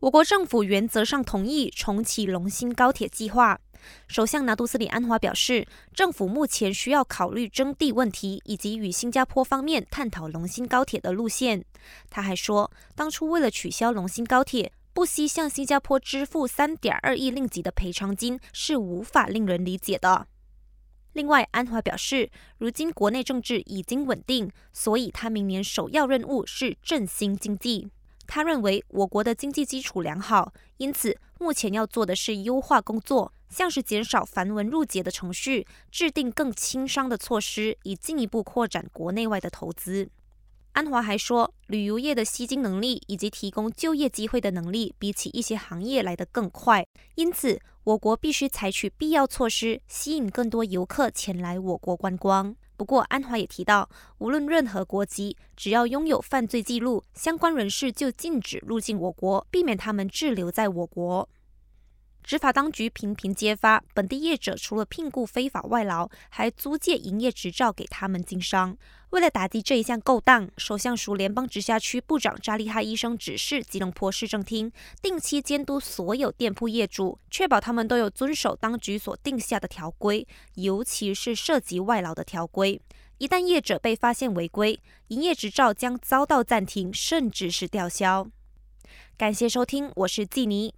我国政府原则上同意重启龙兴高铁计划。首相拿督斯里安华表示，政府目前需要考虑征地问题，以及与新加坡方面探讨龙兴高铁的路线。他还说，当初为了取消龙兴高铁，不惜向新加坡支付三点二亿令吉的赔偿金，是无法令人理解的。另外，安华表示，如今国内政治已经稳定，所以他明年首要任务是振兴经济。他认为我国的经济基础良好，因此目前要做的是优化工作，像是减少繁文缛节的程序，制定更轻商的措施，以进一步扩展国内外的投资。安华还说，旅游业的吸金能力以及提供就业机会的能力，比起一些行业来得更快，因此我国必须采取必要措施，吸引更多游客前来我国观光。不过，安华也提到，无论任何国籍，只要拥有犯罪记录，相关人士就禁止入境我国，避免他们滞留在我国。执法当局频频揭发，本地业者除了聘雇非法外劳，还租借营业执照给他们经商。为了打击这一项勾当，首相署联邦直辖区部长扎利哈医生指示吉隆坡市政厅定期监督所有店铺业主，确保他们都有遵守当局所定下的条规，尤其是涉及外劳的条规。一旦业者被发现违规，营业执照将遭到暂停，甚至是吊销。感谢收听，我是季尼。